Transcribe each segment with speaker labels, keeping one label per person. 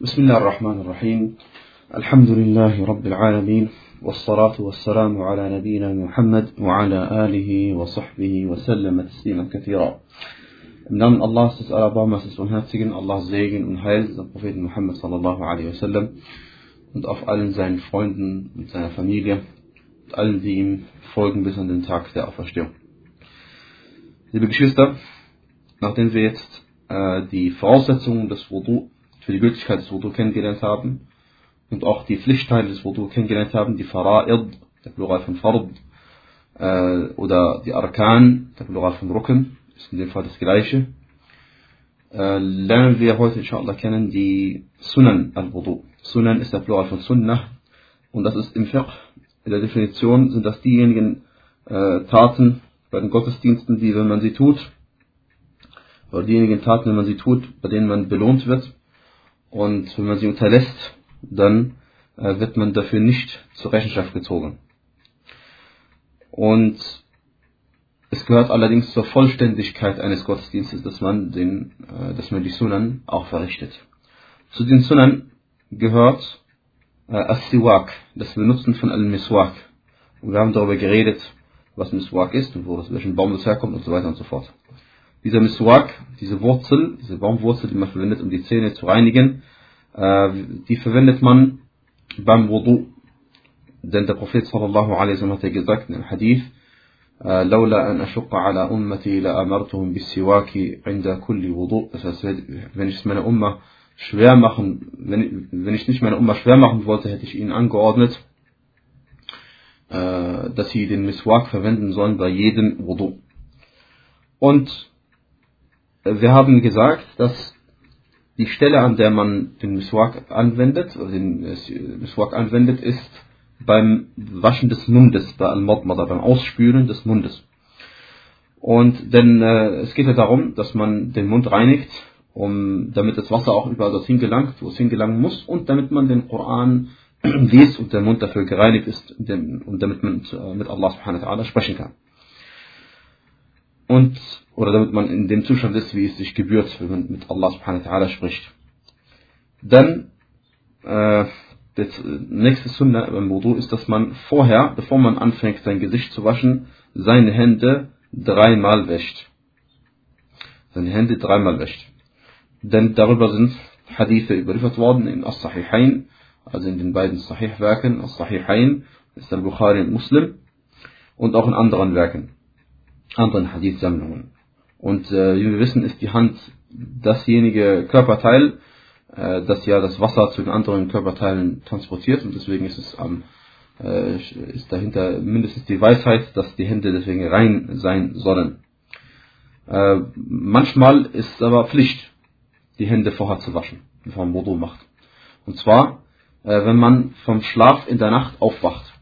Speaker 1: بسم الله الرحمن الرحيم الحمد لله رب العالمين والصلاة والسلام على نبينا محمد وعلى آله وصحبه وسلم تسليما كثيرا Im Namen Allahs des Allerbarmers des Unherzigen, Allahs Segen und Heil des Propheten Muhammad sallallahu alaihi wasallam und auf allen seinen Freunden und seiner Familie und allen, die ihm folgen bis an den Tag der Auferstehung. Liebe Geschwister, nachdem wir jetzt äh, die Voraussetzungen des Wudu für die Gültigkeit des Wudu kennengelernt haben und auch die Pflichtteile des Wudu kennengelernt haben, die Fara'id, der Plural von Fard, äh, oder die Arkan, der Plural von Rücken, ist in dem Fall das gleiche, äh, lernen wir heute inshallah kennen die Sunan al-Wudu. Sunan ist der Plural von Sunnah und das ist im Fiqh, in der Definition sind das diejenigen äh, Taten bei den Gottesdiensten, die, wenn man sie tut, oder diejenigen Taten, wenn man sie tut, bei denen man belohnt wird, und wenn man sie unterlässt, dann äh, wird man dafür nicht zur Rechenschaft gezogen. Und es gehört allerdings zur Vollständigkeit eines Gottesdienstes, dass man, den, äh, dass man die Sunan auch verrichtet. Zu den Sunan gehört äh, As-Siwak, das Benutzen von Al-Miswak. Und wir haben darüber geredet, was Miswak ist und wo das, welchen Baum das herkommt und so weiter und so fort. Dieser Miswak, diese Wurzel, diese Baumwurzel, die man verwendet, um die Zähne zu reinigen, äh, die verwendet man beim Wudu. Denn der Prophet sallallahu alaihi wasallam hat ja gesagt in einem Hadith, لولا أن أشق على أمتي لأمرتهم بالسواك عند كل وضوء. Das heißt, wenn ich es meiner Umma schwer machen, wenn, wenn ich nicht meine Umma schwer machen wollte, hätte ich ihnen angeordnet, äh, dass sie den Miswak verwenden sollen bei jedem Wudu. Und wir haben gesagt, dass die Stelle, an der man den Miswak anwendet, den Miswak anwendet, ist beim Waschen des Mundes, bei Al-Madmada, beim Ausspülen des Mundes. Und denn äh, es geht ja darum, dass man den Mund reinigt, um, damit das Wasser auch überall dorthin gelangt, wo es hingelangen muss, und damit man den Koran liest und der Mund dafür gereinigt ist, und damit man mit Allah subhanahu wa ta'ala sprechen kann. Und, oder damit man in dem Zustand ist, wie es sich gebührt, wenn man mit Allah subhanahu wa ta'ala spricht. Dann, äh, das nächste Sunna beim Wudu ist, dass man vorher, bevor man anfängt, sein Gesicht zu waschen, seine Hände dreimal wäscht. Seine Hände dreimal wäscht. Denn darüber sind Hadithe überliefert worden in As-Sahihain, also in den beiden Sahih-Werken, As-Sahihain, ist Al-Bukhari und Muslim, und auch in anderen Werken, anderen Hadith-Sammlungen. Und äh, wie wir wissen, ist die Hand dasjenige Körperteil, das ja das Wasser zu den anderen Körperteilen transportiert und deswegen ist es am äh, ist dahinter mindestens die Weisheit, dass die Hände deswegen rein sein sollen. Äh, manchmal ist es aber Pflicht, die Hände vorher zu waschen, bevor man Wudu macht. Und zwar, äh, wenn man vom Schlaf in der Nacht aufwacht.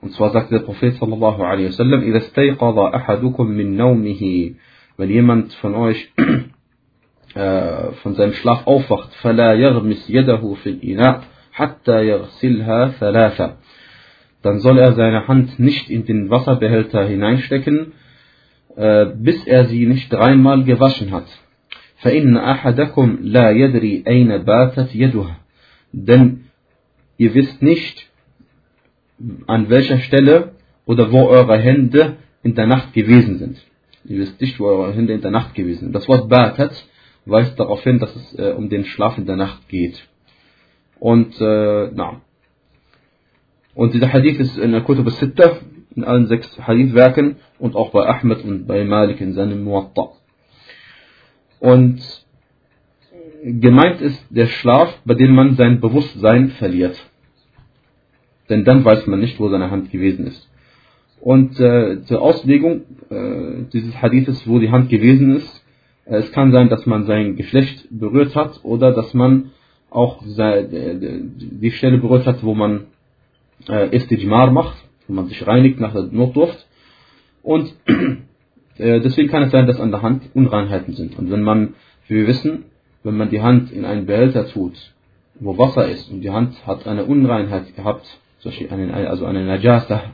Speaker 1: Und zwar sagt der Prophet sallallahu alaihi wasallam, إذا استيقظ أحدكم من نومه, wenn jemand von euch von seinem Schlaf aufwacht, فلا يغمس يده في الإناء حتى يغسلها ثلاثة. Dann soll er seine Hand nicht in den Wasserbehälter hineinstecken, bis er sie nicht dreimal gewaschen hat. فإن أحدكم لا يدري أين باتت يده. Denn ihr wisst nicht, an welcher Stelle oder wo eure Hände in der Nacht gewesen sind. Ihr wisst nicht, wo eure Hände in der Nacht gewesen sind. Das Wort batat weist darauf hin, dass es äh, um den Schlaf in der Nacht geht. Und, äh, na. Und dieser Hadith ist in der Kutub al-Sitta, in allen sechs Hadithwerken und auch bei Ahmed und bei Malik in seinem Muwatta. Und gemeint ist der Schlaf, bei dem man sein Bewusstsein verliert. Denn dann weiß man nicht, wo seine Hand gewesen ist. Und äh, zur Auslegung äh, dieses Hadithes, wo die Hand gewesen ist, es kann sein, dass man sein Geschlecht berührt hat oder dass man auch die Stelle berührt hat, wo man Istijmar macht, wo man sich reinigt nach der Notdurft. Und deswegen kann es sein, dass an der Hand Unreinheiten sind. Und wenn man, wie wir wissen, wenn man die Hand in einen Behälter tut, wo Wasser ist und die Hand hat eine Unreinheit gehabt, also eine Najasa,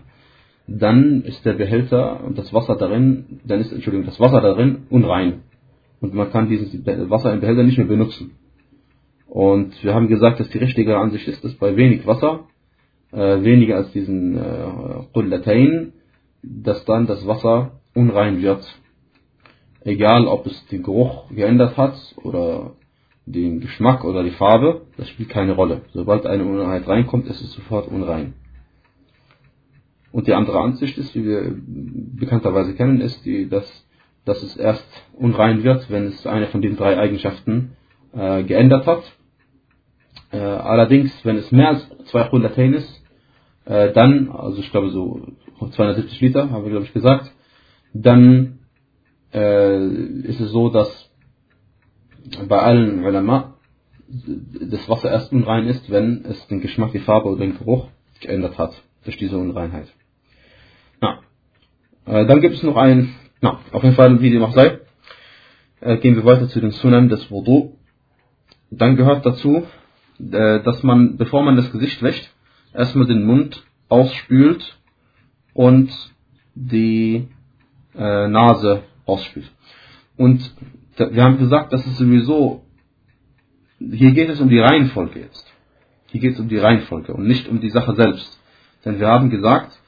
Speaker 1: dann ist der Behälter und das Wasser darin, dann ist, Entschuldigung, das Wasser darin unrein und man kann dieses Wasser im Behälter nicht mehr benutzen. Und wir haben gesagt, dass die richtige Ansicht ist, dass bei wenig Wasser, äh, weniger als diesen äh, Qullatayn, dass dann das Wasser unrein wird. Egal, ob es den Geruch geändert hat oder den Geschmack oder die Farbe, das spielt keine Rolle. Sobald eine Unreinheit reinkommt, ist es sofort unrein. Und die andere Ansicht ist, wie wir bekannterweise kennen, ist die, dass, dass es erst unrein wird, wenn es eine von den drei Eigenschaften äh, geändert hat. Äh, allerdings, wenn es mehr als 200 Latein ist, äh, dann, also ich glaube so 270 Liter, haben wir glaube ich gesagt, dann äh, ist es so, dass bei allen Ulama das Wasser erst unrein ist, wenn es den Geschmack, die Farbe oder den Geruch geändert hat durch diese Unreinheit. Äh, dann gibt es noch ein, na, auf jeden Fall, wie dem auch sei, äh, gehen wir weiter zu den Sunan des Wudu. Dann gehört dazu, äh, dass man, bevor man das Gesicht wäscht, erstmal den Mund ausspült und die äh, Nase ausspült. Und wir haben gesagt, dass es sowieso, hier geht es um die Reihenfolge jetzt. Hier geht es um die Reihenfolge und nicht um die Sache selbst. Denn wir haben gesagt,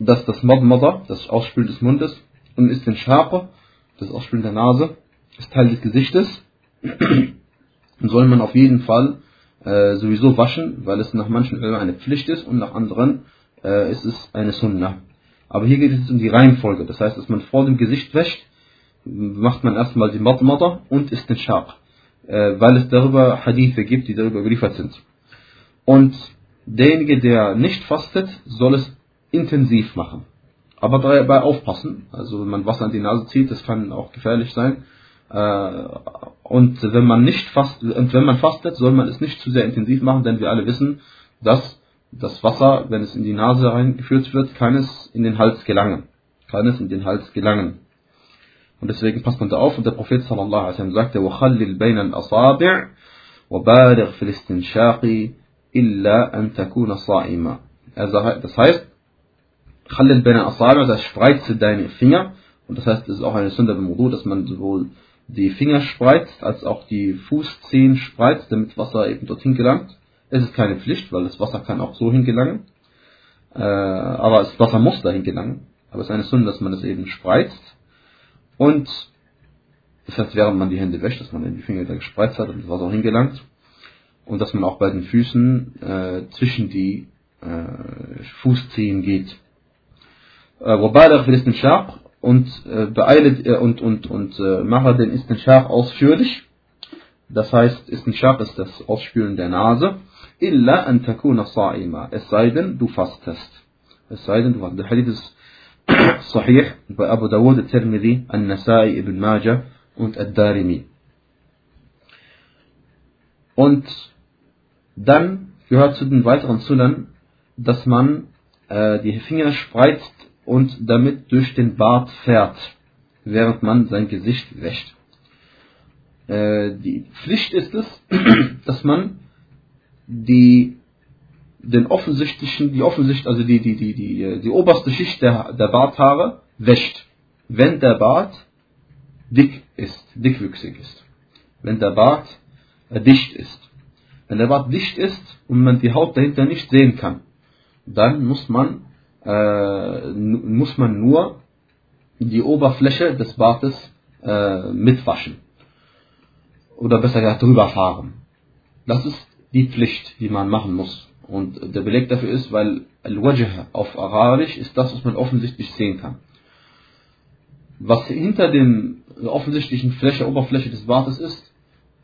Speaker 1: dass das Madmada, das Ausspülen des Mundes, und ist den Schape, das Ausspülen der Nase, ist Teil des Gesichtes. und soll man auf jeden Fall äh, sowieso waschen, weil es nach manchen Ölen eine Pflicht ist und nach anderen äh, ist es eine Sunnah. Aber hier geht es um die Reihenfolge. Das heißt, dass man vor dem Gesicht wäscht, macht man erstmal die Madmada und ist den Schaq. Äh, weil es darüber Hadithe gibt, die darüber überliefert sind. Und derjenige, der nicht fastet, soll es intensiv machen. Aber dabei aufpassen. Also wenn man Wasser an die Nase zieht, das kann auch gefährlich sein. Äh, und wenn man nicht fast, und wenn man fastet, soll man es nicht zu sehr intensiv machen, denn wir alle wissen, dass das Wasser, wenn es in die Nase reingeführt wird, kann es in den Hals gelangen. Kann es in den Hals gelangen. Und deswegen passt man da auf. Und der Prophet sallallahu alaihi wasallam sagte, وَخَلِّلْ بَيْنَ الْأَصَابِعِ وَبَالِغْ فِي الْإِسْتِنْشَاقِ إِلَّا أَن تَكُونَ صَائِمًا Das heißt, Khalil bin Asabi, das spreizte deine Finger. Und das heißt, es ist auch eine Sünde beim Wudu, dass man sowohl die Finger spreizt, als auch die Fußzehen spreizt, damit Wasser eben dorthin gelangt. Es ist keine Pflicht, weil das Wasser kann auch so hingelangen. Äh, aber das Wasser muss dahin gelangen. Aber es ist eine Sünde, dass man es eben spreizt. Und das heißt, während man die Hände wäscht, dass man die Finger da gespreizt hat und das Wasser auch hingelangt. Und dass man auch bei den Füßen äh, zwischen die äh, Fußzehen geht. وبالغ في الاستنشاق und äh, beeile äh, und und und äh, mache den Istinshaq ausführlich. Das heißt, Istinshaq ist das Ausspülen der Nase. Illa an takuna sa'ima. Es sei denn, du fastest. Es sei denn, du fastest. Der Hadith ist sahih bei Abu Dawud, Tirmidhi, An-Nasai, Ibn Majah und Ad-Darimi. Und dann gehört zu den weiteren Sunnern, dass man äh, die Finger spreizt und damit durch den Bart fährt, während man sein Gesicht wäscht. Äh, die Pflicht ist es, dass man die den offensichtlichen, die offensicht, also die, die, die, die, die oberste Schicht der, der Barthaare wäscht, wenn der Bart dick ist, dickwüchsig ist. Wenn der Bart äh, dicht ist. Wenn der Bart dicht ist und man die Haut dahinter nicht sehen kann, dann muss man äh, muss man nur die Oberfläche des Bartes äh, mitwaschen. Oder besser gesagt drüber fahren. Das ist die Pflicht, die man machen muss. Und der Beleg dafür ist, weil Al-Wajh auf Arabisch ist das, was man offensichtlich sehen kann. Was hinter dem offensichtlichen Fläche, Oberfläche des Bartes ist,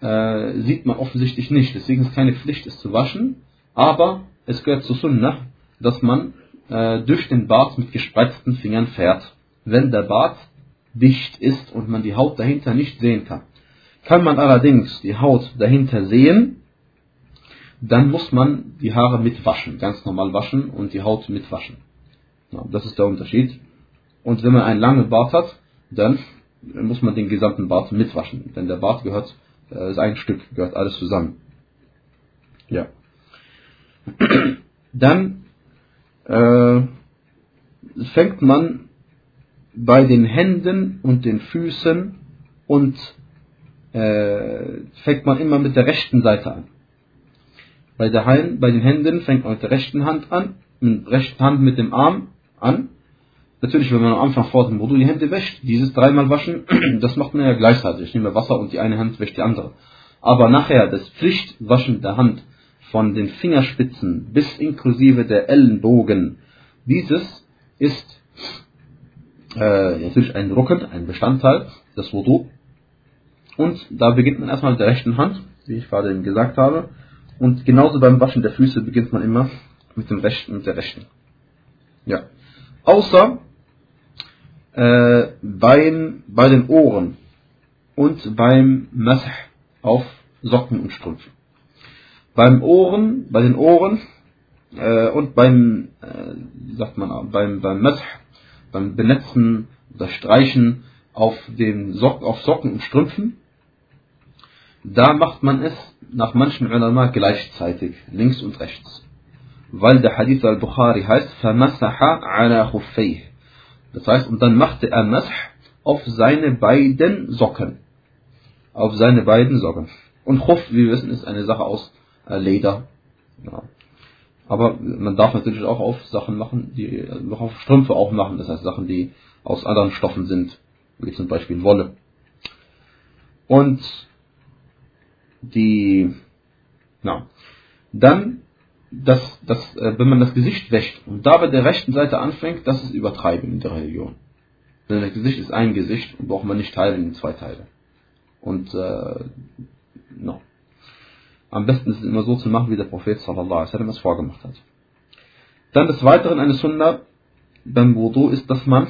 Speaker 1: äh, sieht man offensichtlich nicht. Deswegen ist keine Pflicht, es zu waschen. Aber es gehört zu Sunnah, dass man äh, durch den Bart mit gespreizten Fingern fährt, wenn der Bart dicht ist und man die Haut dahinter nicht sehen kann. Kann man allerdings die Haut dahinter sehen, dann muss man die Haare mitwaschen, ganz normal waschen und die Haut mitwaschen. Ja, das ist der Unterschied. Und wenn man einen langen Bart hat, dann muss man den gesamten Bart mitwaschen, denn der Bart gehört, äh, ist ein Stück, gehört alles zusammen. Ja. Dann äh, fängt man bei den Händen und den Füßen und äh, fängt man immer mit der rechten Seite an. Bei, der Hand, bei den Händen fängt man mit der rechten Hand an, mit der rechten Hand mit dem Arm an. Natürlich, wenn man am Anfang vor dem Wudu die Hände wäscht, dieses dreimal waschen, das macht man ja gleichzeitig. Ich nehme Wasser und die eine Hand wäscht die andere. Aber nachher das Pflichtwaschen der Hand von den Fingerspitzen bis inklusive der Ellenbogen, dieses ist äh, natürlich ein Rucken, ein Bestandteil des Wudu. Und da beginnt man erstmal mit der rechten Hand, wie ich gerade eben gesagt habe. Und genauso beim Waschen der Füße beginnt man immer mit dem rechten, mit der rechten. Ja. Außer äh, beim, bei den Ohren und beim Masah auf Socken und Strümpfe. Beim Ohren, bei den Ohren äh, und beim, äh, wie sagt man, beim, beim Masah, beim Benetzen oder Streichen auf den Socken, auf Socken und Strümpfen, da macht man es nach manchen Ulama gleichzeitig, links und rechts. Weil der Hadith al-Bukhari heißt, فَمَسَحَ عَلَى خُفَّيْهِ Das heißt, und dann machte er Mash auf seine beiden Socken. Auf seine beiden Socken. Und Khuf, wie wir wissen, ist eine Sache aus äh, Leder. Ja. Aber man darf natürlich auch auf Sachen machen, die noch auf Strümpfe auch machen. Das heißt Sachen, die aus anderen Stoffen sind, wie zum Beispiel Wolle. Und die, na, dann, das, das, äh, wenn man das Gesicht wäscht und da bei der rechten Seite anfängt, das ist Übertreiben in der Religion. Denn das Gesicht ist ein Gesicht und braucht man nicht teilen in zwei Teile. Und, äh, no. Am besten ist es immer so zu machen, wie der Prophet sallallahu alaihi es vorgemacht hat. Dann des Weiteren eine Sunna beim Wudu ist, dass man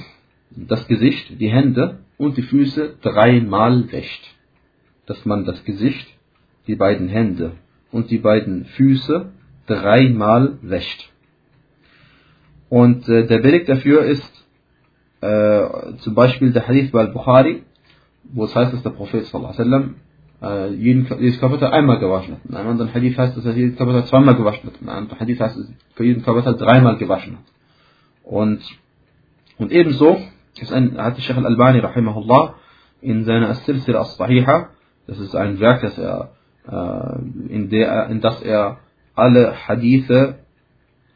Speaker 1: das Gesicht, die Hände und die Füße dreimal wäscht. Dass man das Gesicht, die beiden Hände und die beiden Füße dreimal wäscht. Und äh, der Beleg dafür ist äh, zum Beispiel der Hadith bei Al-Bukhari, wo es heißt, dass der Prophet sallallahu äh, jeden, jedes Kapitel einmal gewaschen hat. In einem anderen Hadith heißt es, dass er jedes Kapitel zweimal gewaschen hat. In einem anderen Hadith heißt es, für jeden Kapitel dreimal gewaschen hat. Und, und ebenso ist ein, hat Sheikh Al-Albani rahimahullah in seiner As-Silsila As-Sahiha, das ist ein Werk, das er äh, in, der, in das er alle Hadithe,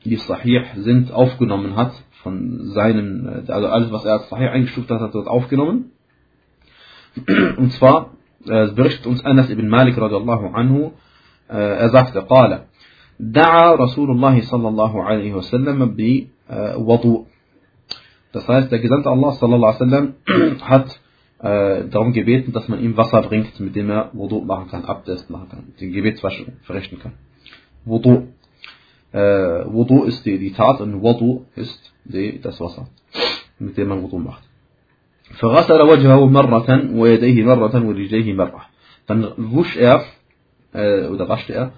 Speaker 1: die Sahih sind, aufgenommen hat, von seinen, äh, also alles, was er als Sahih eingestuft hat, hat dort aufgenommen. Und zwar äh, berichtet uns Anas ibn Malik radiallahu anhu, äh, er sagte, قال دعا الله صلى الله عليه وسلم بوضوء. Das heißt, der Gesandte Allah sallallahu alaihi wasallam hat äh, darum gebeten, dass man ihm Wasser bringt, mit dem er Wudu machen kann, Abdest machen kann, den Gebetswaschen verrichten kann. Wudu. Äh, Wudu ist die, die Tat und Wudu ist die, das Wasser, mit dem man Wudu macht. فغسل وجهه مرة ويديه مرة ورجليه مرة. Dann wusch er, äh, oder waschte er,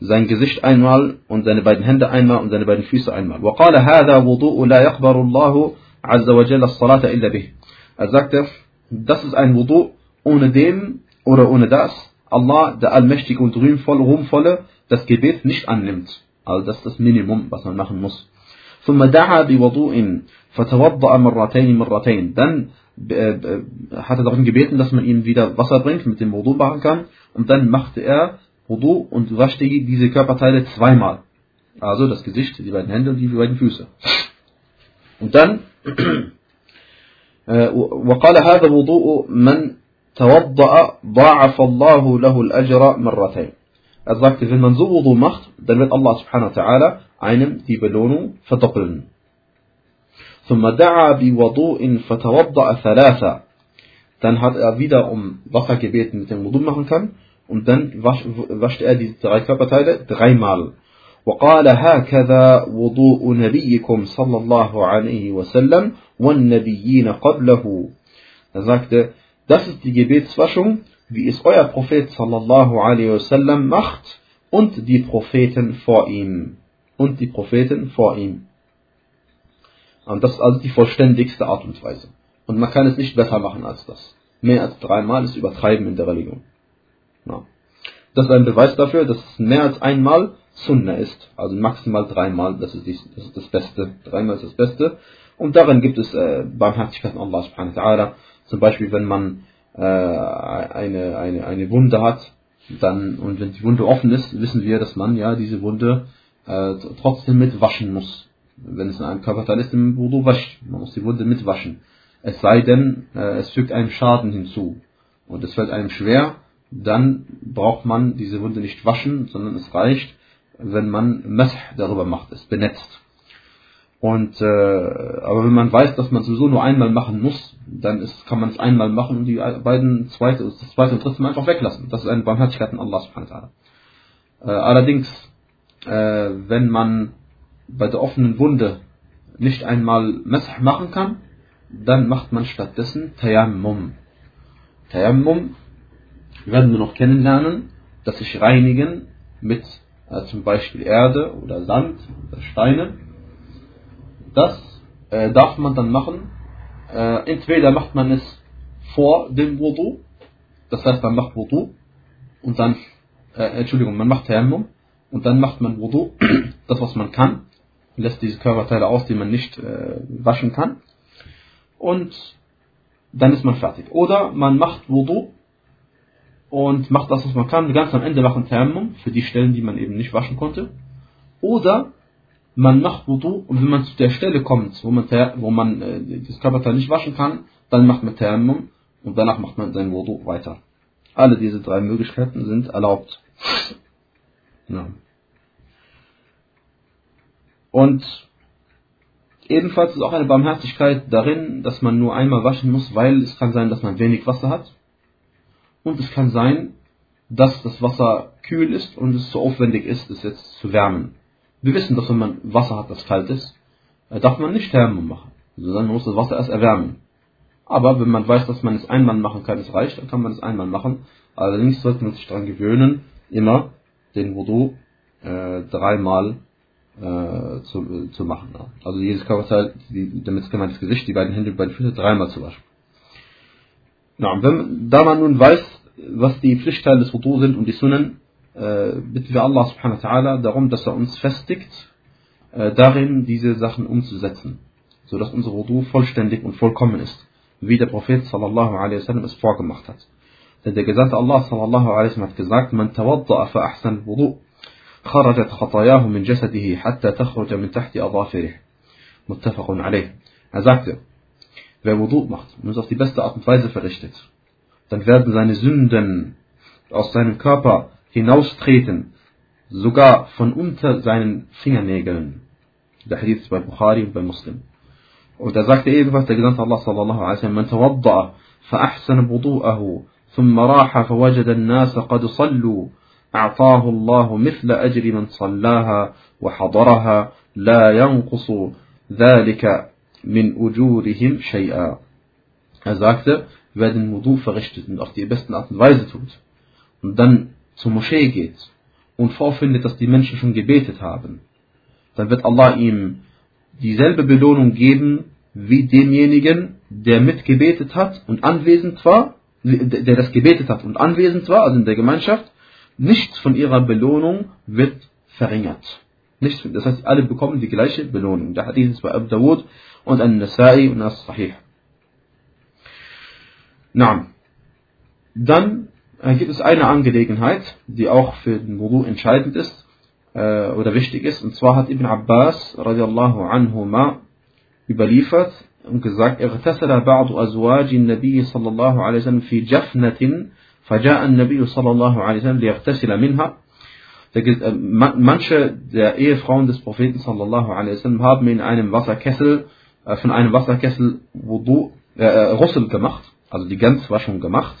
Speaker 1: sein Gesicht einmal und seine beiden Hände einmal und seine beiden Füße einmal. وقال هذا وضوء لا يقبل الله عز وجل الصلاة إلا به. Er sagte, das ist ein Wudu, ohne dem oder ohne das Allah, der Allmächtige und Ruhmvolle, das Gebet nicht annimmt. Also das ist das Minimum, was man machen muss. ثم دعا بوضوء فتوضأ مرتين مرتين. Dann äh, hat er darum gebeten, dass man ihm wieder Wasser bringt, mit dem Wudu machen kann. Und dann machte er Wudu und waschte diese Körperteile zweimal. Also das Gesicht, die beiden Hände und die beiden Füße. Und dann وقال هذا وضوء من توضأ ضاعف الله له الأجر مرتين. Er sagte, wenn man so Wudu macht, dann wird Allah subhanahu wa ta'ala einem die Belohnung verdoppeln. ثم دعا بوضوء فتوضأ ثلاثة. Dann hat er wieder um Wasser gebeten, mit dem Wudu machen kann. Und dann waschte er diese drei Körperteile dreimal. وقال هكذا وضوء نبيكم صلى الله عليه وسلم والنبيين قبله. Er sagte, das ist die Gebetswaschung, wie es euer Prophet sallallahu alaihi wasallam macht und die Propheten vor ihm. Und die Propheten vor ihm. Und das ist also die vollständigste Art und Weise. Und man kann es nicht besser machen als das. Mehr als dreimal ist übertreiben in der Religion. Ja. Das ist ein Beweis dafür, dass es mehr als einmal Sunna ist. Also maximal dreimal, das ist, die, das, ist das Beste. Dreimal ist das Beste. Und darin gibt es äh, Barmherzigkeit von Allah subhanahu wa ta'ala. Zum Beispiel, wenn man äh, eine, eine, eine Wunde hat, dann, und wenn die Wunde offen ist, wissen wir, dass man ja diese Wunde äh, trotzdem mitwaschen muss. Wenn es in einem Körperteil ist, im Wudu wascht. Man muss die Wunde mitwaschen. Es sei denn, äh, es fügt einen Schaden hinzu. Und es fällt einem schwer, dann braucht man diese Wunde nicht waschen, sondern es reicht, wenn man Mesh darüber macht, es benetzt. Und äh, aber wenn man weiß, dass man sowieso nur einmal machen muss, dann ist, kann man es einmal machen und die beiden zweite, das zweite und dritte Mal einfach weglassen. Das ist eine Barmherzigkeit in Allah subhanahu wa ta'ala. Äh, allerdings, äh, wenn man bei der offenen Wunde nicht einmal Mesah machen kann, dann macht man stattdessen Tayammum. Tayammum werden wir noch kennenlernen, dass sich reinigen mit äh, zum Beispiel Erde oder Sand oder Steine. Das äh, darf man dann machen. Äh, entweder macht man es vor dem Wudu, das heißt man macht Wudu und dann, äh, Entschuldigung, man macht Tayammum und dann macht man Wudu, das was man kann, lässt diese Körperteile aus, die man nicht äh, waschen kann und dann ist man fertig. Oder man macht Wudu und macht das, was man kann. Ganz am Ende machen Tayammum für die Stellen, die man eben nicht waschen konnte. Oder man macht Wudu und wenn man zu der Stelle kommt, wo man, wo man äh, das Körperteil nicht waschen kann, dann macht man Tayammum und danach macht man sein Wudu weiter. Alle diese drei Möglichkeiten sind erlaubt. Ja. Und ebenfalls ist auch eine Barmherzigkeit darin, dass man nur einmal waschen muss, weil es kann sein, dass man wenig Wasser hat und es kann sein, dass das Wasser kühl ist und es zu aufwendig ist, es jetzt zu wärmen. Wir wissen, dass wenn man Wasser hat, das kalt ist, äh, darf man nicht Thermum machen, sondern man muss das Wasser erst erwärmen. Aber wenn man weiß, dass man es einmal machen kann, es reicht, dann kann man es einmal machen. Allerdings sollte man sich daran gewöhnen, immer den Wudu äh, dreimal äh, zu, zu machen. Also jedes Körperteil, damit ist gemeint das Gesicht, die beiden Hände, die beiden Füße dreimal zu waschen. Na, wenn, da man nun weiß, was die Pflichtteile des Wudu sind und die Sunnen, äh, bitten wir Allah subhanahu wa ta'ala darum, dass er uns festigt, äh, darin diese Sachen umzusetzen, sodass unser Wudu vollständig und vollkommen ist, wie der Prophet sallallahu alaihi wasallam es vorgemacht hat. Denn der Gesandte Allah sallallahu alaihi wasallam hat gesagt, man tawadda'a fa ahsan wudu خرجت خطاياه من جسده حتى تخرج من تحت أظافره متفق عليه Er sagte, wer Wudu macht und es auf die beste Art und Weise verrichtet, dann werden seine Sünden aus seinem Körper hinaustreten, sogar von unter seinen Fingernägeln. Der Hadith ist bei Bukhari und bei Muslim. Und er sagte ebenfalls der Gesandte Allah sallallahu alaihi wasallam, man tawadda'a فأحسن وضوءه ثم راح فوجد الناس قد صلوا أعطاه الله مثل أجر من صلاها وحضرها لا ينقص ذلك min ujurihim shay'a. Er sagte, wer den Wudu verrichtet und auf die besten Art und Weise tut und dann zur Moschee geht und vorfindet, dass die Menschen schon gebetet haben, dann wird Allah ihm dieselbe Belohnung geben wie demjenigen, der mitgebetet hat und anwesend war, der das gebetet hat und anwesend war, also in der Gemeinschaft, nichts von ihrer Belohnung wird verringert. Nichts, das heißt, alle bekommen die gleiche Belohnung. Der Hadith ist bei Abu Dawud und an Nasai und as Sahih. Na, dann äh, gibt es eine Angelegenheit, die auch für den Wudu entscheidend ist äh, oder wichtig ist. Und zwar hat Ibn Abbas radiallahu anhuma überliefert und gesagt, اغتسل بعض أزواج النبي صلى الله عليه وسلم في جفنة فجاء النبي صلى الله عليه وسلم ليغتسل منها äh, manche der Ehefrauen des Propheten sallallahu alaihi wasallam haben in einem Wasserkessel äh, von einem Wasserkessel Wudu, äh, äh Russel gemacht, also die Ganzwaschung gemacht.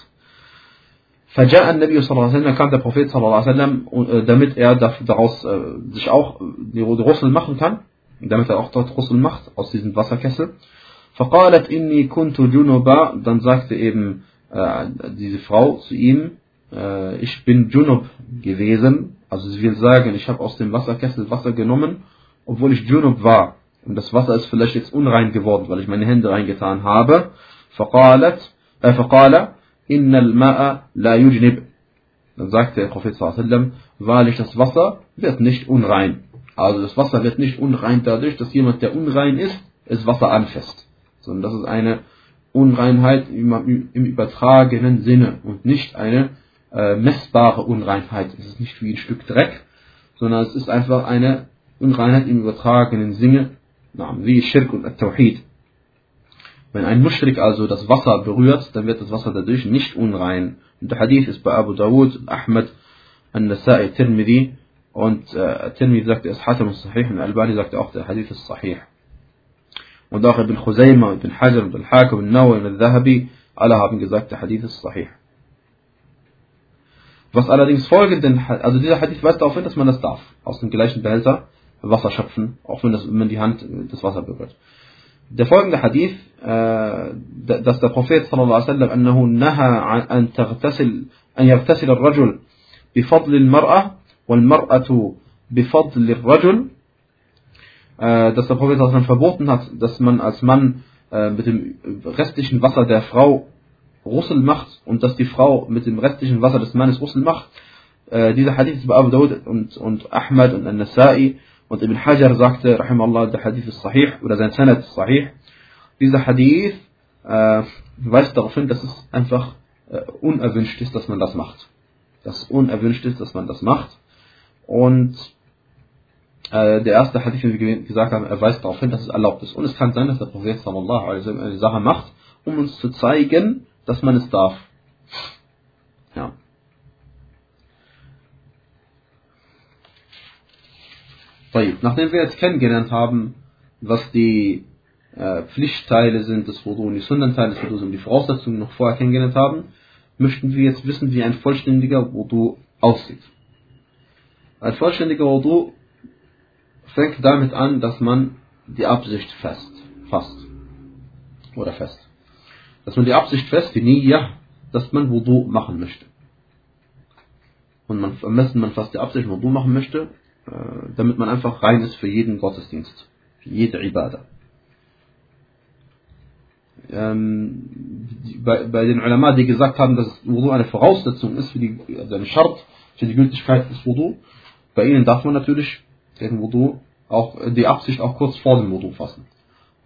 Speaker 1: فجاء النبي صلى الله عليه وسلم kam der Prophet صلى الله عليه وسلم damit er daraus äh, sich auch die Russel machen kann damit er auch dort Russel macht aus diesem Wasserkessel فقالت إني كنت جنبا dann sagte eben äh, diese Frau zu ihm äh, ich bin Junub gewesen also sie will sagen ich habe aus dem Wasserkessel Wasser genommen obwohl ich Junub war und das Wasser ist vielleicht jetzt unrein geworden, weil ich meine Hände reingetan habe. فقالت äh, فقال إن الماء لا يجنب dann sagte der Prophet sallam, wahrlich das Wasser wird nicht unrein. Also das Wasser wird nicht unrein dadurch, dass jemand, der unrein ist, das Wasser anfasst. Sondern das ist eine Unreinheit im, im übertragenen Sinne und nicht eine äh, messbare Unreinheit. Es ist nicht wie ein Stück Dreck, sondern es ist einfach eine Unreinheit im übertragenen Sinne, wie Schirk und Tawhid. Wenn ein Mushrik also das Wasser berührt, dann wird das Wasser dadurch nicht unrein. Und der Hadith ist bei Abu Dawud, Ahmed, An-Nasa'i, Tirmidhi und äh, Tirmidhi sagt, er ist Hatam sahih und Albani sagt auch, der Hadith ist sahih. Khuzayma, Ibn Hajar, Ibn Hakim, Ibn Nawawi und Al-Dhahabi, alle haben gesagt, der Hadith ist sahih. Was allerdings folgenden, also dieser Hadith weist darauf hin, dass man das darf, aus dem gleichen Behälter Wasser schöpfen, auch wenn, das, wenn die Hand das Wasser berührt. Der folgende Hadith, äh, dass der Prophet sallallahu alaihi أنه نهى أن تغتسل أن يغتسل الرجل بفضل المرأة والمرأة بفضل الرجل äh, dass der Prophet sallallahu verboten hat, dass man als Mann äh, mit dem restlichen Wasser der Frau Russel macht und dass die Frau mit dem restlichen Wasser des Mannes Russel macht. Äh, dieser Hadith ist bei Abu Dawud und, und Ahmad und An-Nasai und Ibn Hajar sagte, Rahimallah, der Hadith ist sahih, oder sein Sanad ist sahih. Dieser Hadith äh, weist darauf hin, dass es einfach äh, unerwünscht ist, dass man das macht. Dass unerwünscht ist, dass man das macht. Und äh, der erste Hadith, wie wir gesagt haben, er weist darauf hin, dass es erlaubt ist. Und es kann sein, dass der Prophet sallallahu alaihi wasallam eine Sache macht, um uns zu zeigen, dass man es darf. Ja. Nachdem wir jetzt kennengelernt haben, was die äh, Pflichtteile sind des Wudu und die Sundenteile des Wudu und die Voraussetzungen noch vorher kennengelernt haben, möchten wir jetzt wissen, wie ein vollständiger Wudu aussieht. Ein vollständiger Wudu fängt damit an, dass man die Absicht fest fasst. Oder fest. Dass man die Absicht fest, die Niyya, dass man Wudu machen möchte. Und man, besten man fasst die Absicht, Wudu machen möchte, äh, damit man einfach rein ist für jeden Gottesdienst, für jede Ibadah. Ähm, bei, bei, den Ulama, die gesagt haben, dass Wudu eine Voraussetzung ist für die, also eine Schart für die Gültigkeit des Wudu, bei ihnen darf man natürlich den Wudu auch, die Absicht auch kurz vor dem Wudu fassen.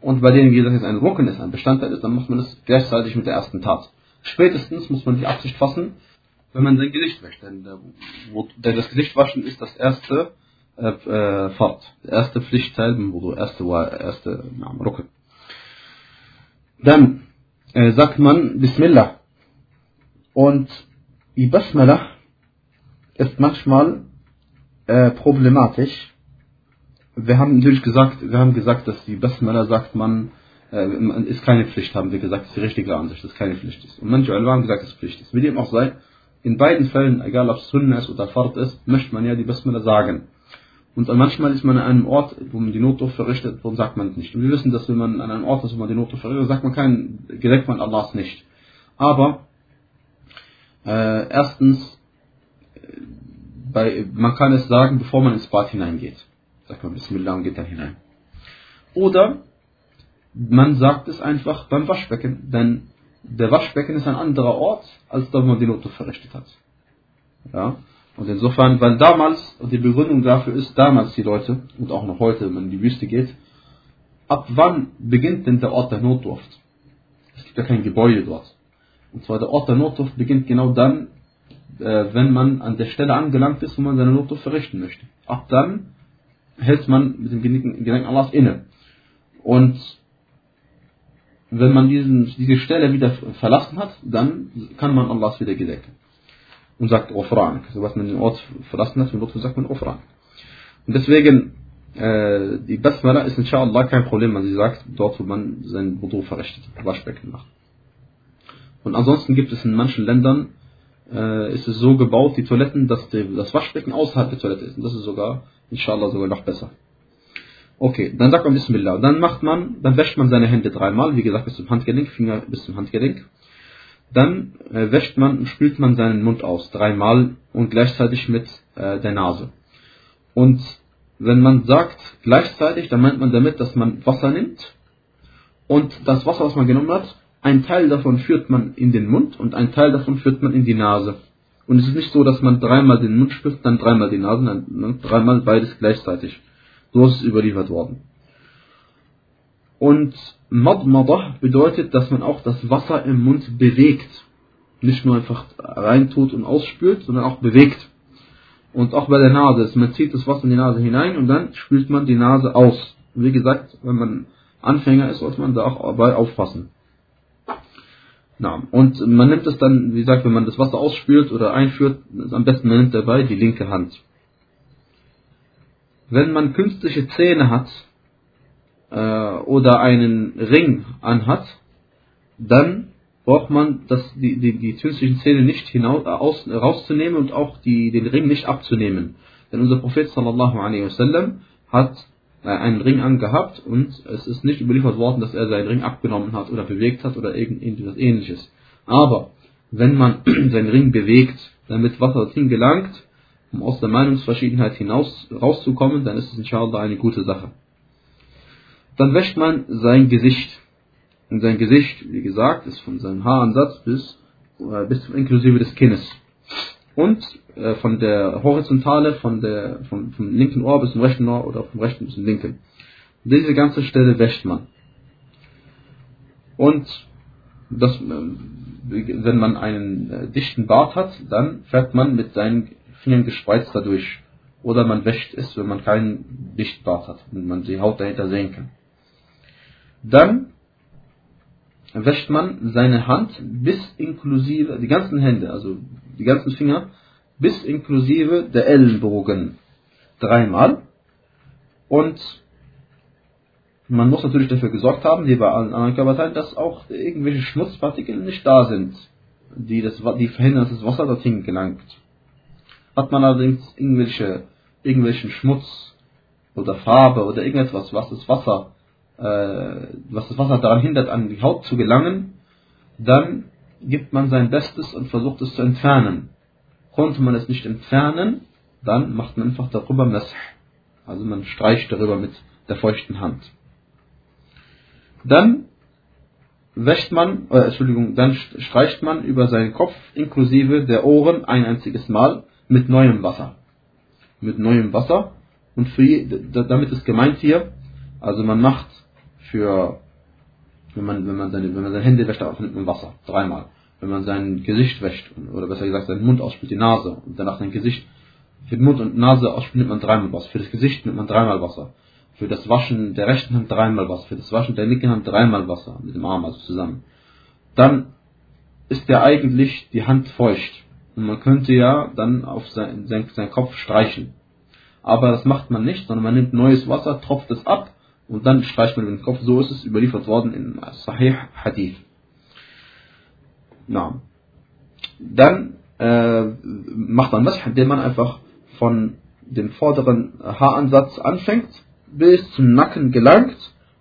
Speaker 1: Und bei denen, wie gesagt, jetzt ein Rücken ist, ein Bestandteil ist, dann macht man es gleichzeitig mit der ersten Tat. Spätestens muss man die Absicht fassen, wenn man sein Gesicht wäscht. Denn, der, denn das Gesicht waschen ist das erste äh, äh, Fahrt. Der erste Pflichtteil beim Wudu, erste, erste ja, Rucke. Dann äh, sagt man Bismillah. Und die Basmala ist manchmal äh, problematisch. Wir haben natürlich gesagt, wir haben gesagt, dass die Basmala sagt man, äh, ist keine Pflicht, haben wir gesagt, ist die richtige Ansicht, dass keine Pflicht ist. Und manche Ulama haben gesagt, dass es Pflicht ist. Wie dem auch sei, in beiden Fällen, egal ob es Sunna ist oder Fard ist, möchte man ja die Basmala sagen. Und manchmal ist man an einem Ort, wo man die Notdurft verrichtet, warum sagt man es nicht? Und wir wissen, dass wenn man an einem Ort ist, wo man die Notdurft verrichtet, sagt man kein, gedenkt man Allahs nicht. Aber, äh, erstens, bei, man kann es sagen, bevor man ins Bad hineingeht. Sagt man Bismillah und geht dann hinein. Oder, man sagt es einfach beim Waschbecken, denn der Waschbecken ist ein anderer Ort, als da, man die Notdurft verrichtet hat. Ja? Und insofern, weil damals, und die Begründung dafür ist, damals die Leute, und auch noch heute, wenn man in die Wüste geht, ab wann beginnt denn der Ort der Notdurft? Es gibt ja kein Gebäude dort. Und zwar der Ort der Notdurft beginnt genau dann, äh, wenn man an der Stelle angelangt ist, wo man seine Notdurft verrichten möchte. Ab dann hält man mit dem Gedenken Allahs inne. Und wenn man diesen, diese Stelle wieder verlassen hat, dann kann man Allahs wieder gedenken und sagt Ghufran. Sobald man den Ort verlassen hat, von sagt man Ghufran. Und deswegen, äh, die Basmala ist inshallah kein Problem, wenn sie sagt, dort wo man sein Wudu verrichtet, Waschbecken macht. Und ansonsten gibt es in manchen Ländern, äh, ist es so gebaut, die Toiletten, dass die, das Waschbecken außerhalb der Toilette ist. Und das ist sogar, inshallah, sogar noch besser. Okay, dann sagt man Bismillah. Dann macht man, dann wäscht man seine Hände dreimal, wie gesagt, bis zum Handgelenk, Finger bis zum Handgelenk. Dann äh, wäscht man und spült man seinen Mund aus, dreimal und gleichzeitig mit äh, der Nase. Und wenn man sagt gleichzeitig, dann meint man damit, dass man Wasser nimmt und das Wasser, was man genommen hat, ein Teil davon führt man in den Mund und ein Teil davon führt man in die Nase. Und es ist nicht so, dass man dreimal den Mund spült, dann dreimal die Nase, dann dreimal beides gleichzeitig. So ist es überliefert worden. Und Madmadah bedeutet, dass man auch das Wasser im Mund bewegt. Nicht nur einfach reintut und ausspült, sondern auch bewegt. Und auch bei der Nase, man zieht das Wasser in die Nase hinein und dann spült man die Nase aus. Wie gesagt, wenn man Anfänger ist, sollte man da auch dabei aufpassen. Na, und man nimmt es dann, wie gesagt, wenn man das Wasser ausspült oder einführt, am besten man nimmt dabei die linke Hand. Wenn man künstliche Zähne hat äh, oder einen Ring anhat, dann braucht man das, die, die, die künstlichen Zähne nicht hinaus, aus, rauszunehmen und auch die, den Ring nicht abzunehmen. Denn unser Prophet sallallahu alaihi wasallam hat äh, einen Ring angehabt und es ist nicht überliefert worden, dass er seinen Ring abgenommen hat oder bewegt hat oder irgendetwas ähnliches. Aber wenn man seinen Ring bewegt, damit Wasser dorthin gelangt, um aus der Meinungsverschiedenheit hinaus rauszukommen, dann ist es inshallah eine gute Sache. Dann wäscht man sein Gesicht. Und sein Gesicht, wie gesagt, ist von seinem Haaransatz bis, äh, bis zum inklusive des Kinnes und äh, von der Horizontale von der, vom, vom linken Ohr bis zum rechten Ohr oder vom rechten bis zum linken. Diese ganze Stelle wäscht man. Und das, äh, wenn man einen äh, dichten Bart hat, dann fährt man mit seinen Fingern gespreizt dadurch. Oder man wäscht es, wenn man keinen dichten Bart hat und man die Haut dahinter sehen kann. Dann wäscht man seine Hand bis inklusive, die ganzen Hände, also die ganzen Finger, bis inklusive der Ellenbogen dreimal. Und man muss natürlich dafür gesorgt haben, wie bei allen anderen Körperteilen, dass auch irgendwelche Schmutzpartikel nicht da sind, die, das, die verhindern, dass das Wasser dorthin gelangt. Hat man allerdings irgendwelche, irgendwelchen Schmutz oder Farbe oder irgendetwas, was das Wasser was das Wasser daran hindert, an die Haut zu gelangen, dann gibt man sein Bestes und versucht es zu entfernen. Konnte man es nicht entfernen, dann macht man einfach darüber Mesh. Also man streicht darüber mit der feuchten Hand. Dann wäscht man, äh, Entschuldigung, dann streicht man über seinen Kopf inklusive der Ohren ein einziges Mal mit neuem Wasser. Mit neuem Wasser. Und für, damit ist gemeint hier, also man macht für, wenn man, wenn man seine, wenn man seine Hände wäscht, auch mit Wasser. Dreimal. Wenn man sein Gesicht wäscht, oder besser gesagt seinen Mund ausspült, die Nase, und danach sein Gesicht, für den Mund und Nase ausspült, nimmt man dreimal Wasser. Für das Gesicht nimmt man dreimal Wasser. Für das Waschen der rechten Hand dreimal Wasser. Für das Waschen der linken Hand dreimal Wasser. Mit dem Arm also zusammen. Dann ist ja eigentlich die Hand feucht. Und man könnte ja dann auf sein, sein, seinen Kopf streichen. Aber das macht man nicht, sondern man nimmt neues Wasser, tropft es ab und dann streicht man den Kopf. So ist es überliefert worden in Sahih Hadith. Na. Dann äh, macht man das, indem man einfach von dem vorderen Haaransatz anfängt, bis zum Nacken gelangt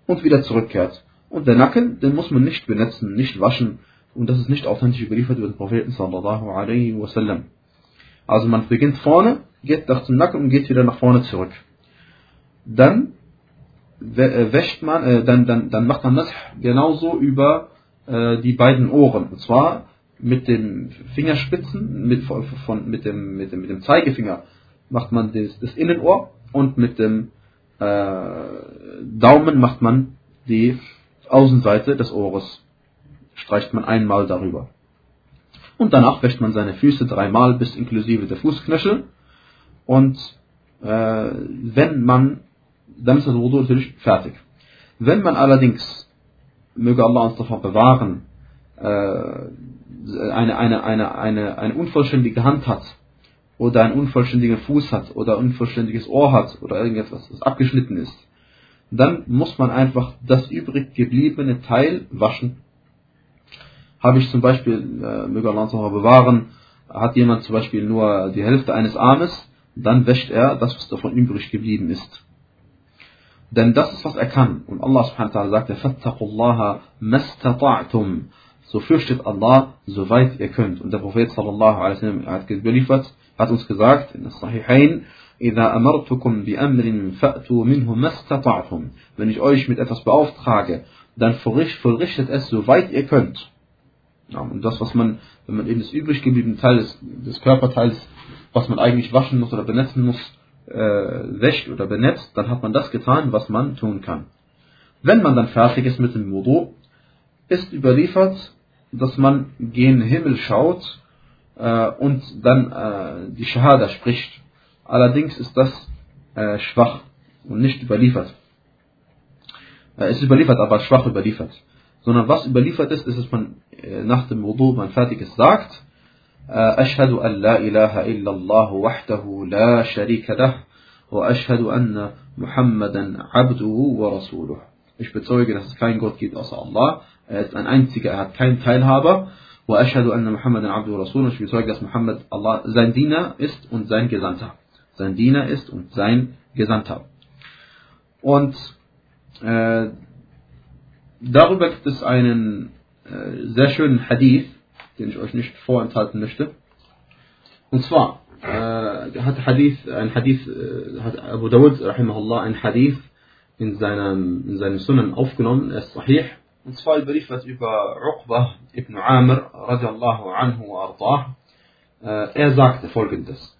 Speaker 1: und wieder zurückkehrt. Und der Nacken, den muss man nicht benetzen, nicht waschen. Und das ist nicht authentisch überliefert über den Propheten sallallahu alaihi wasallam. Also man beginnt vorne, geht nach zum Nacken und geht wieder nach vorne zurück. Dann wäscht man, äh, dann, dann, dann macht man das genauso über äh, die beiden Ohren. Und zwar mit den Fingerspitzen, mit, von, mit, dem, mit, dem, mit dem Zeigefinger macht man das, das Innenohr und mit dem äh, Daumen macht man die Außenseite des Ohres. Streicht man einmal darüber. Und danach wäscht man seine Füße dreimal bis inklusive der Fußknöchel. Und äh, wenn man dann ist das Wudu natürlich fertig. Wenn man allerdings, möge Allah uns davon bewahren, äh, eine, eine, eine, eine, eine unvollständige Hand hat oder einen unvollständigen Fuß hat oder ein unvollständiges Ohr hat oder irgendetwas, das abgeschnitten ist, dann muss man einfach das übrig gebliebene Teil waschen. Habe ich zum Beispiel, äh, möge Allah uns noch bewahren, hat jemand zum Beispiel nur die Hälfte eines Armes, dann wäscht er das, was davon übrig geblieben ist. Denn das ist, was er kann. Und Allah subhanahu wa ta'ala sagte, Fattakullaha mastata'tum. So fürchtet Allah, soweit ihr könnt. Und der Prophet sallallahu alaihi wasallam hat geliefert, hat uns gesagt, in das Sahihain, إذا أمرتكم بأمر فأتوا منه ما استطعتم. Wenn ich euch mit etwas beauftrage, dann vollrichtet es, soweit ihr könnt. Ja, und das, was man, wenn man eben das übrig gebliebene Teil des, des Körperteils, was man eigentlich waschen muss oder benetzen muss, äh, wäscht oder benetzt, dann hat man das getan, was man tun kann. Wenn man dann fertig ist mit dem Wudu, ist überliefert, dass man gen Himmel schaut äh, und dann äh, die Shahada spricht. Allerdings ist das äh, schwach und nicht überliefert. Äh, es ist überliefert, aber schwach überliefert. Sondern was überliefert ist, ist, dass man äh, nach dem Wudu, man fertig ist, sagt, أشهد أن لا إله إلا الله وحده لا شريك له وأشهد أن محمدا عبده ورسوله Ich bezeuge, dass es keinen Gott gibt außer Allah. Er ist ein einziger, er hat keinen Teilhaber. وأشهد أن محمدا عبده ورسوله. Ich bezeuge, dass Muhammad Allah sein Diener ist und sein Gesandter. Sein Diener ist und sein Gesandter. Und äh, darüber gibt es einen äh, sehr schönen Hadith, den ich euch nicht vorenthalten möchte. Und zwar äh, hat Hadith, ein Hadith, äh, hat Abu Dawud, rahimahullah, ein Hadith in seinem, in seinem Sunnen aufgenommen, er ist sahih. Und zwar überliefert über Uqbah ibn Amr, radiallahu anhu wa ardah. Äh, er sagte folgendes.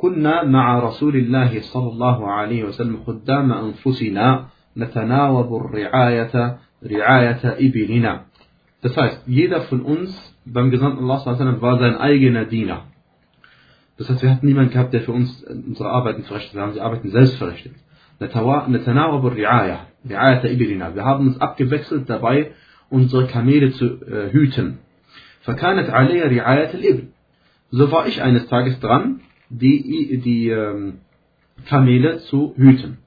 Speaker 1: كنا مع رسول الله صلى الله عليه وسلم خدام أنفسنا نتناوب الرعاية رعاية إبلنا Das heißt, jeder von uns beim Gesandten Allah war sein eigener Diener. Das heißt, wir hatten niemanden gehabt, der für uns unsere Arbeiten verrichtet. Wir haben die Arbeiten selbst verrichtet. Wir haben uns abgewechselt dabei, unsere Kamele zu äh, hüten. So war ich eines Tages dran, die, die ähm, Kamele zu hüten.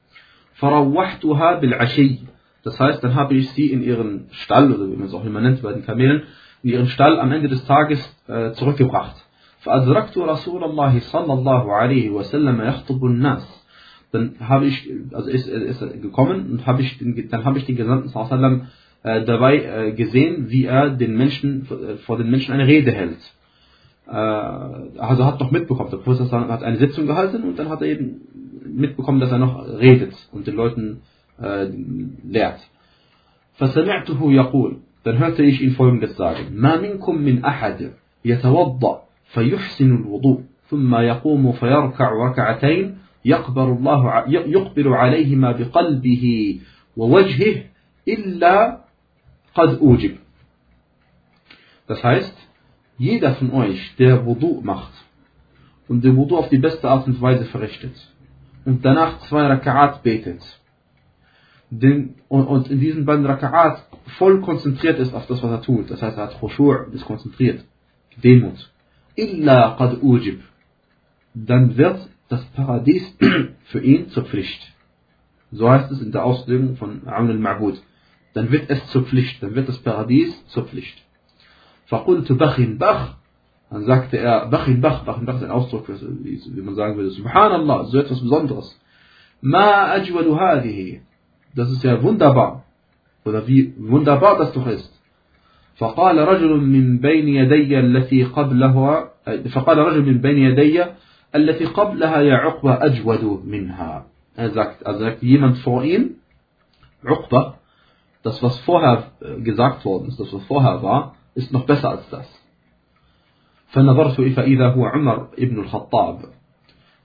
Speaker 1: Das heißt, dann habe ich sie in ihren Stall, oder wie man es auch immer nennt bei den Kamelen, in ihren Stall am Ende des Tages äh, zurückgebracht. فأدركت رسول الله صلى الله عليه وسلم يخطب الناس dann habe ich also ist, ist gekommen und habe ich dann habe ich den Gesandten sallam äh, dabei äh, gesehen wie er den Menschen äh, vor den Menschen eine Rede hält äh, also hat doch mitbekommen der Prophet hat eine Sitzung gehalten und dann hat er eben mitbekommen dass er noch redet und den Leuten äh, lehrt. فسمعته يقول dann hörte ich ihn folgendes sagen ما منكم من أحد يتوضأ فيحسن الوضوء ثم يقوم فيركع ركعتين يقبل الله يقبل عليهما بقلبه ووجهه إلا قد أوجب Das heißt, jeder von euch, der Wudu macht und den Wudu auf die beste Art und Weise verrichtet und danach zwei Raka'at betet den, und, und, in diesen beiden Raka'at voll konzentriert ist auf das, was er tut. Das heißt, er hat Khushu' ist konzentriert. Demut. Illa qad ujib. Dann wird das Paradies für ihn zur Pflicht. So heißt es in der Auslegung von Aun al-Ma'bud. Dann wird es zur Pflicht. Dann wird das Paradies zur Pflicht. فقلت بخ بخ dann sagte er, Bachin Bach, Bachin Bach ist ein Ausdruck, wie man sagen würde, Subhanallah, so etwas Besonderes. Ma ajwadu hadihi. Das ist ja wunderbar. Oder wie wunderbar das doch ist. فقال رجل من بين يدي التي قبلها فقال رجل من بين يدي التي قبلها يا عقبة أجود منها er sagt, also sagt jemand vor ihm Uqba das was vorher gesagt worden ist das was vorher war ist noch besser als das فنظرت فإذا هو عمر ابن الخطاب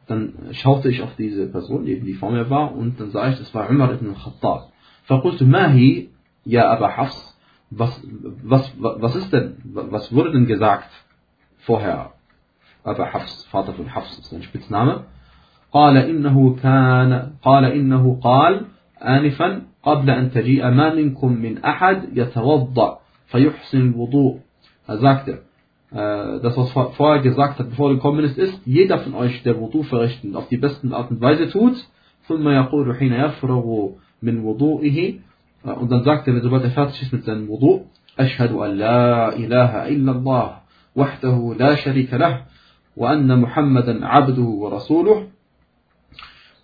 Speaker 1: Dann schaute ich auf diese Person, die vor mir war, und dann sah ich, das war Umar ibn al-Khattab. فقلت ما هي يا أبا حفص was, was, was ist denn, was wurde denn gesagt vorher? Aba Hafs, Vater von Hafs ist ein Spitzname. قال إنه كان قال إنه قال آنفا قبل أن تجيء ما منكم من أحد يتوضأ فيحسن الوضوء. Er sagte, äh, Äh, das, was vorher gesagt hat, bevor du gekommen ist, ist, jeder von euch, der Wudu verrichten, auf die besten Art und Weise tut, äh, und dann sagt er, sobald er fertig ist mit seinem Wudu, أشهد أن لا إله إلا الله وحده لا شريك له وأن محمدا عبده ورسوله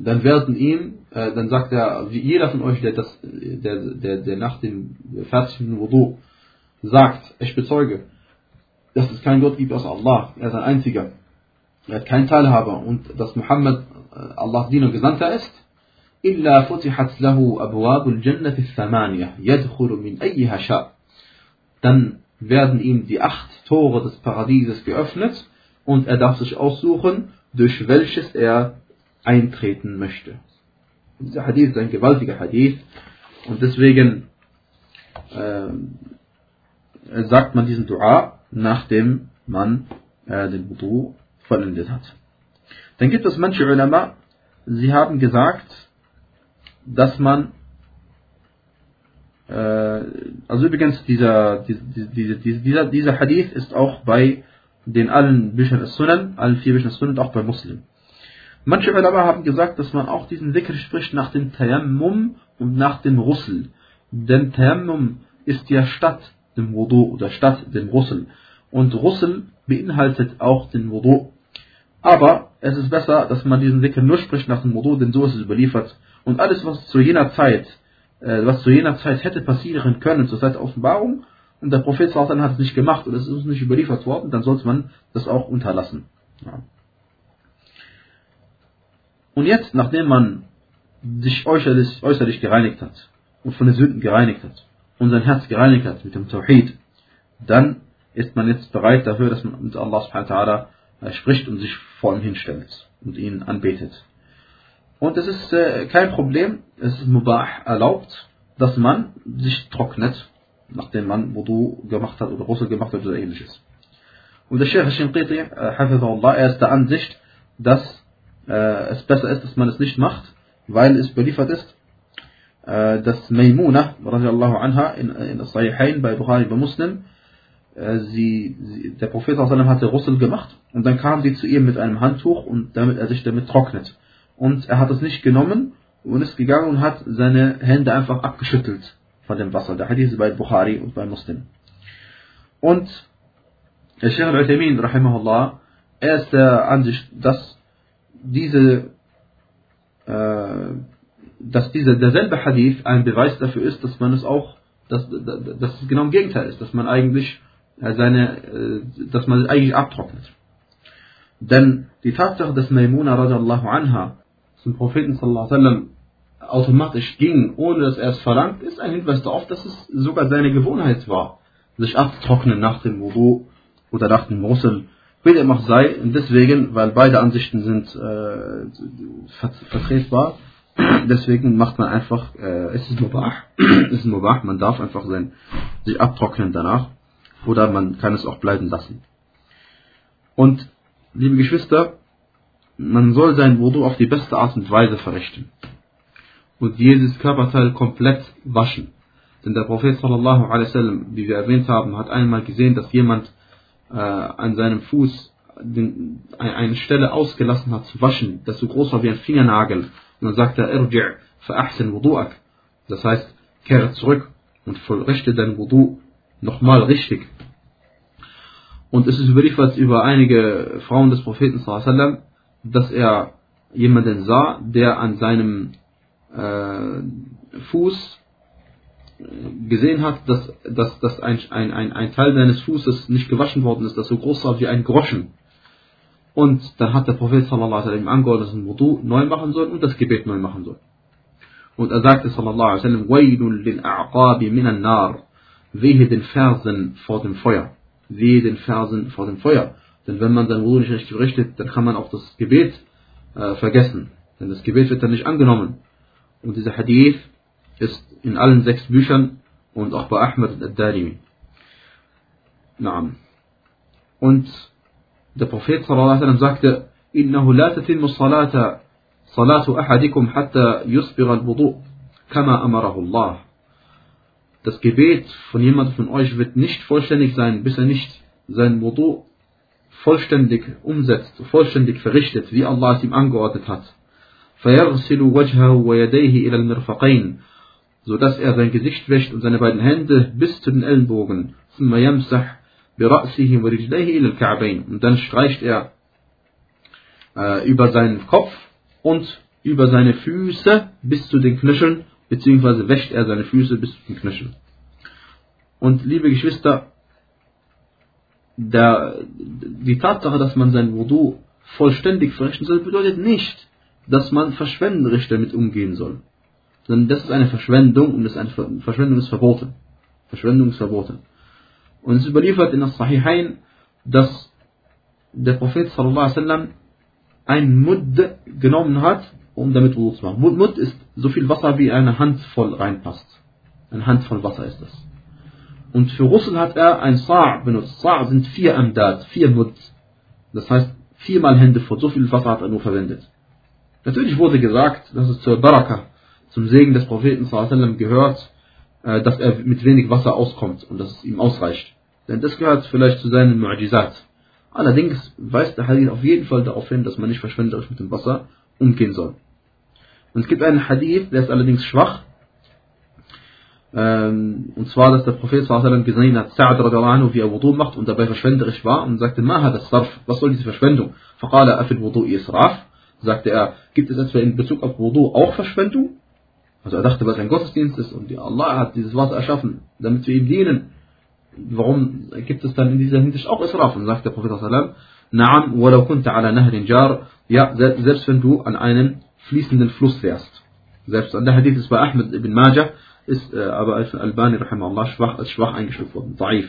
Speaker 1: dann werden ihm, äh, dann sagt er, jeder von euch, der, das, der, der, der nach dem fertigen Wudu sagt, ich bezeuge, dass es keinen Gott gibt außer Allah. Er ist ein einziger. Er hat keinen Teilhaber. Und dass Muhammad äh, Allahs Diener und Gesandter ist. إلا فتحت له أبواب الجنة الثمانية يدخل من أيها شاء. Dann werden ihm die acht Tore des Paradieses geöffnet und er darf sich aussuchen, durch welches er eintreten möchte. Dieser Hadith ist ein gewaltiger Hadith Und deswegen äh, sagt man diesen Dua, nachdem man äh, den Wudu vollendet hat. Dann gibt es manche Ulama, sie haben gesagt, dass man äh, also übrigens dieser, dieser, dieser, dieser Hadith ist auch bei den allen Büchern des Sunan, allen vier Büchern des Sunan, auch bei Muslim. Manche Ulama haben gesagt, dass man auch diesen Dhikr spricht nach dem Tayammum und nach dem Russel. Denn Tayammum ist ja statt dem Wudu oder statt dem Russel. Und Russel beinhaltet auch den Wudu. Aber es ist besser, dass man diesen Dhikr nur spricht nach dem Wudu, denn so ist es überliefert. Und alles, was zu jener Zeit, äh, was zu jener Zeit hätte passieren können, zur Zeit der Offenbarung, und der Prophet hat es nicht gemacht und es ist uns nicht überliefert worden, dann sollte man das auch unterlassen. Ja. Und jetzt, nachdem man sich äußerlich, äußerlich gereinigt hat und von den Sünden gereinigt hat und sein Herz gereinigt hat mit dem Tawhid, dann ist man jetzt bereit dafür, dass man mit Allah subhanahu wa ta'ala spricht und sich vor ihm hinstellt und ihn anbetet. Und es ist äh, kein Problem, es ist mubah erlaubt, dass man sich trocknet, nachdem man Wudu gemacht hat oder Russel gemacht hat oder ähnliches. Und der Sheikh Shinqiti, äh, er ist der Ansicht, dass äh, es besser ist, dass man es nicht macht, weil es überliefert ist, äh, dass Maimuna, radiallahu anha, in, in Sahihain bei Bukhari bei Muslim, äh, sie, sie, der Prophet hatte Russel gemacht und dann kam sie zu ihr mit einem Handtuch und damit er sich damit trocknet. Und er hat es nicht genommen und ist gegangen und hat seine Hände einfach abgeschüttelt von dem Wasser. Der Hadith ist bei Bukhari und bei Muslim. Und der Sheikh al-Uthaymeen, rahimahullah, er ist der Ansicht, dass diese, äh, dass dieser derselbe Hadith ein Beweis dafür ist, dass man es auch, dass, dass es genau im Gegenteil ist, dass man eigentlich äh, seine, äh, dass man eigentlich abtrocknet. Denn die Tatsache, dass Maimuna radiallahu anha zum Propheten sallallahu alaihi wasallam automatisch ging, ohne dass er es verlangt, ist ein Hinweis darauf, dass es sogar seine Gewohnheit war, sich abzutrocknen nach dem Wudu oder nach dem Russel wie dem auch sei, deswegen, weil beide Ansichten sind äh, vertretbar, deswegen macht man einfach, äh, es ist mubah, es ist mubah, man darf einfach sein, sich abtrocknen danach, oder man kann es auch bleiben lassen. Und, liebe Geschwister, man soll sein Wudu auf die beste Art und Weise verrichten. Und jedes Körperteil komplett waschen. Denn der Prophet sallallahu alaihi wasallam, wie wir erwähnt haben, hat einmal gesehen, dass jemand äh, an seinem Fuß den, eine Stelle ausgelassen hat zu waschen, das so groß war wie ein Fingernagel. Und dann sagt er, irji' fa'ahsin wudu'ak. Das heißt, kehre zurück und vollrichte dein Wudu nochmal richtig. Und es ist überliefert über einige Frauen des Propheten dass er jemanden sah, der an seinem äh, Fuß gesehen hat, dass, dass, dass ein, ein, ein Teil seines Fußes nicht gewaschen worden ist, das so groß war wie ein Groschen. Und dann hat der Prophet sallallahu alaihi wasallam angeordnet, dass ein Wudu neu machen soll und das Gebet neu machen soll. Und er sagte sallallahu alaihi wasallam, Wailun lil nar. Wehe den Fersen vor dem Feuer. Wehe den Fersen vor dem Feuer. Denn wenn man sein Wudu nicht richtig verrichtet, dann kann man auch das Gebet äh, vergessen. Denn das Gebet wird dann nicht angenommen. Und dieser Hadith ist in allen sechs Büchern und auch bei Ahmed al-Darimi. Und der Prophet sallallahu sagte, إنه لا تتم الصلاة صلاة أحدكم حتى يصبغ الوضوء كما أمره الله. Das Gebet von jemandem von euch wird nicht vollständig sein, bis er nicht sein Wudu vollständig umsetzt, vollständig verrichtet, wie Allah es ihm angeordnet hat. فيغسل وجهه ويديه إلى المرفقين so dass er sein Gesicht wäscht und seine beiden Hände bis zu den Ellenbogen. und dann streicht er äh, über seinen Kopf und über seine Füße bis zu den Knöcheln, beziehungsweise wäscht er seine Füße bis zu den Knöcheln. Und liebe Geschwister, der, die Tatsache, dass man sein Wudu vollständig verrichten soll, bedeutet nicht, dass man verschwenderisch damit umgehen soll sondern das ist eine Verschwendung und das ist eine Verschwendung ist verboten. Verschwendung ist verboten. Und ist überliefert in das Sahihain, dass der Prophet wasallam ein Mudd genommen hat um damit Wudu zu machen. Mut ist so viel Wasser, wie eine Hand voll reinpasst. Eine Hand voll Wasser ist das. Und für Russel hat er ein Sa' benutzt. Sa' sind vier Amdad, vier Mut. Das heißt, viermal Hände voll. So viel Wasser hat er nur verwendet. Natürlich wurde gesagt, dass es zur Baraka, zum Segen des Propheten sallam, gehört, äh, dass er mit wenig Wasser auskommt und dass es ihm ausreicht. Denn das gehört vielleicht zu seinen Mu'ajizat. Allerdings weist der Hadith auf jeden Fall darauf hin, dass man nicht verschwenderisch mit dem Wasser umgehen soll. Und es gibt einen Hadith, der ist allerdings schwach. Ähm, und zwar, dass der Prophet sallam gesehen hat, Sa'ad radiallahu wie er Wudu macht und dabei verschwenderisch war und sagte, Ma hat das Sarf, was soll diese Verschwendung? Faqala afil Wudu israf sagte er, gibt es etwa in Bezug auf Wudu auch Verschwendung? Also er dachte, was ein Gottesdienst ist und Allah hat dieses Wasser erschaffen, damit wir ihm dienen. Warum gibt es dann in dieser Hinsicht auch Israf? Und sagt der Prophet Naam, walau kunta ala nahrin jar, ja, selbst wenn du an einem fließenden Fluss wärst. Selbst an der Hadith ist bei Ahmed ibn Majah, ist äh, aber als Albani rahimahullah schwach, als schwach eingestuft worden, daif.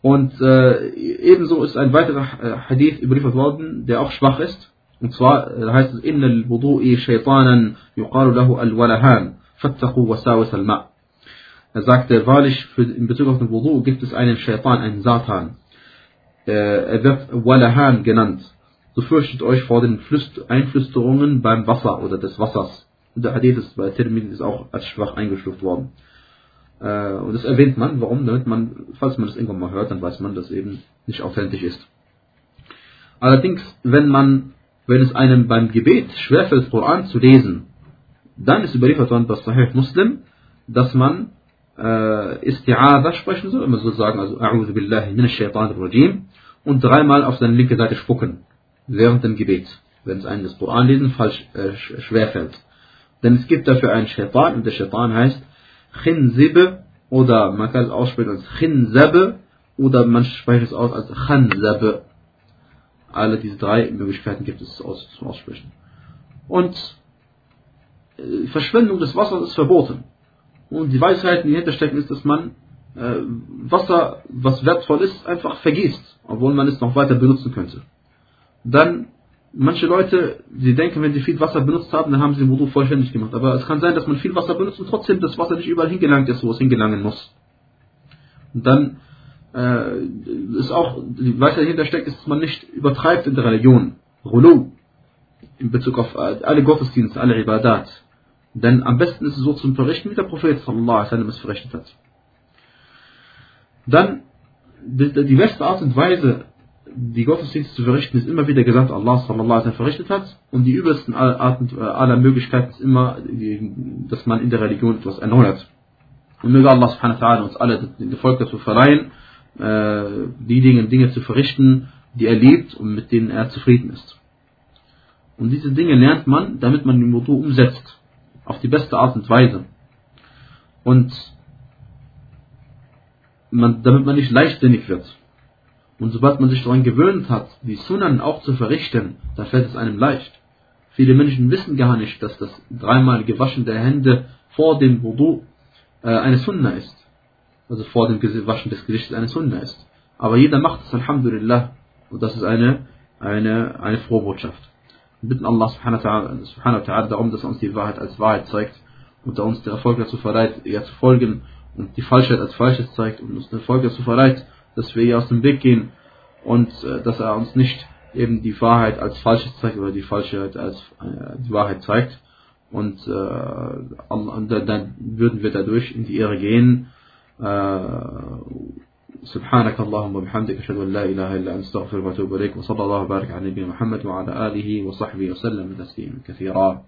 Speaker 1: Und äh, ebenso ist ein weiterer äh, Hadith überliefert worden, der auch schwach ist, und zwar äh, heißt es, Inna al-Wudu'i Shaitanan yuqalu lahu al-Walahan, fattaku wasawis al-Ma'. Er sagte, wahrlich, für, in Bezug auf den Wudu gibt es einen Shaitan, einen Satan. Äh, er wird Walahan genannt. So fürchtet euch vor den Flüst Einflüsterungen beim Wasser oder des Wassers. Und der Hadith ist bei Tirmidhi ist auch als schwach eingestuft worden. Äh, und das erwähnt man. Warum? Damit man, falls man das irgendwann mal hört, dann weiß man, dass eben nicht authentisch ist. Allerdings, wenn man wenn es einem beim Gebet schwerfällt, Koran zu lesen, dann ist überliefert worden bei Sahih Muslim, dass man äh, Isti'adha sprechen soll, man soll sagen, also A'udhu billahi minash shaitan rajim und dreimal auf seine linke Seite spucken, während dem Gebet, wenn es einem das Koran lesen falsch äh, schwerfällt. Denn es gibt dafür einen Shaitan und der Shaitan heißt Khinzib oder man kann es aussprechen als Khinzab oder man spricht es aus als Khanzab. Alle diese drei Möglichkeiten gibt es aus, zum Aussprechen. Und äh, Verschwendung des Wassers ist verboten. Und die Weisheit, die dahinter stecken, ist, dass man äh, Wasser, was wertvoll ist, einfach vergisst, obwohl man es noch weiter benutzen könnte. Dann, manche Leute, sie denken, wenn sie viel Wasser benutzt haben, dann haben sie den Wudu vollständig gemacht. Aber es kann sein, dass man viel Wasser benutzt und trotzdem das Wasser nicht überall hingelangt ist, wo es hingelangen muss. Und dann äh, ist auch, was dahinter steckt, ist, dass man nicht übertreibt in der Religion. Rulu. In Bezug auf alle Gottesdienste, alle Ibadat. Denn am besten ist es so zum Verrichten, wie der Prophet sallallahu alaihi wasallam es verrichtet hat. Dann, die, die beste Art und Weise, die Gottesdienste zu verrichten, ist immer wieder gesagt, Allah sallallahu alaihi wasallam verrichtet hat. Und die übelsten Arten äh, aller Möglichkeiten ist immer, dass man in der Religion etwas erneuert. Und möge Allah subhanahu wa ta'ala uns alle den Erfolg dazu verleihen, äh, die Dinge, Dinge zu verrichten, die er liebt und mit denen er zufrieden ist. Und diese Dinge lernt man, damit man den Wudu umsetzt, auf die beste Art und Weise. Und man, damit man nicht leichtsinnig wird. Und sobald man sich daran gewöhnt hat, die Sunnen auch zu verrichten, dann fällt es einem leicht. Viele Menschen wissen gar nicht, dass das dreimal gewaschen der Hände vor dem Wudu äh, eine Sunna ist also vor dem Waschen des Gesichtes eine Sunna ist. Aber jeder macht es, Alhamdulillah. Und das ist eine, eine, eine frohe Botschaft. Wir bitten Allah subhanahu wa ta'ala darum, dass er uns die Wahrheit als Wahrheit zeigt und uns den Erfolg dazu verleiht, ihr zu folgen und die Falschheit als Falsches zeigt und uns den Erfolg dazu verleiht, dass wir ihr aus dem Weg gehen und äh, dass er uns nicht eben die Wahrheit als Falsches zeigt oder die Falschheit als äh, die Wahrheit zeigt und äh, dann würden wir dadurch in die Ehre gehen سبحانك اللهم وبحمدك أشهد أن لا إله إلا أنت أستغفرك وأتوب إليك وصلى الله وبارك على نبينا محمد وعلى آله وصحبه وسلم تسليما كثيرا.